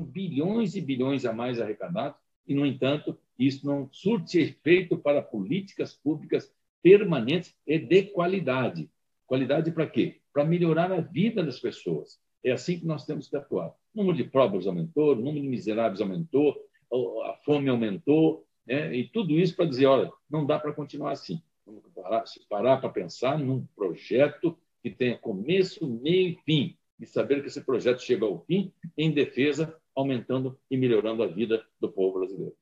bilhões e bilhões a mais arrecadados, e, no entanto, isso não surte efeito para políticas públicas permanentes e de qualidade. Qualidade para quê? Para melhorar a vida das pessoas. É assim que nós temos que atuar. O número de pobres aumentou, o número de miseráveis aumentou, a fome aumentou, né? e tudo isso para dizer, olha, não dá para continuar assim. Vamos parar, parar para pensar num projeto que tenha começo, meio e fim, e saber que esse projeto chega ao fim em defesa, aumentando e melhorando a vida do povo brasileiro.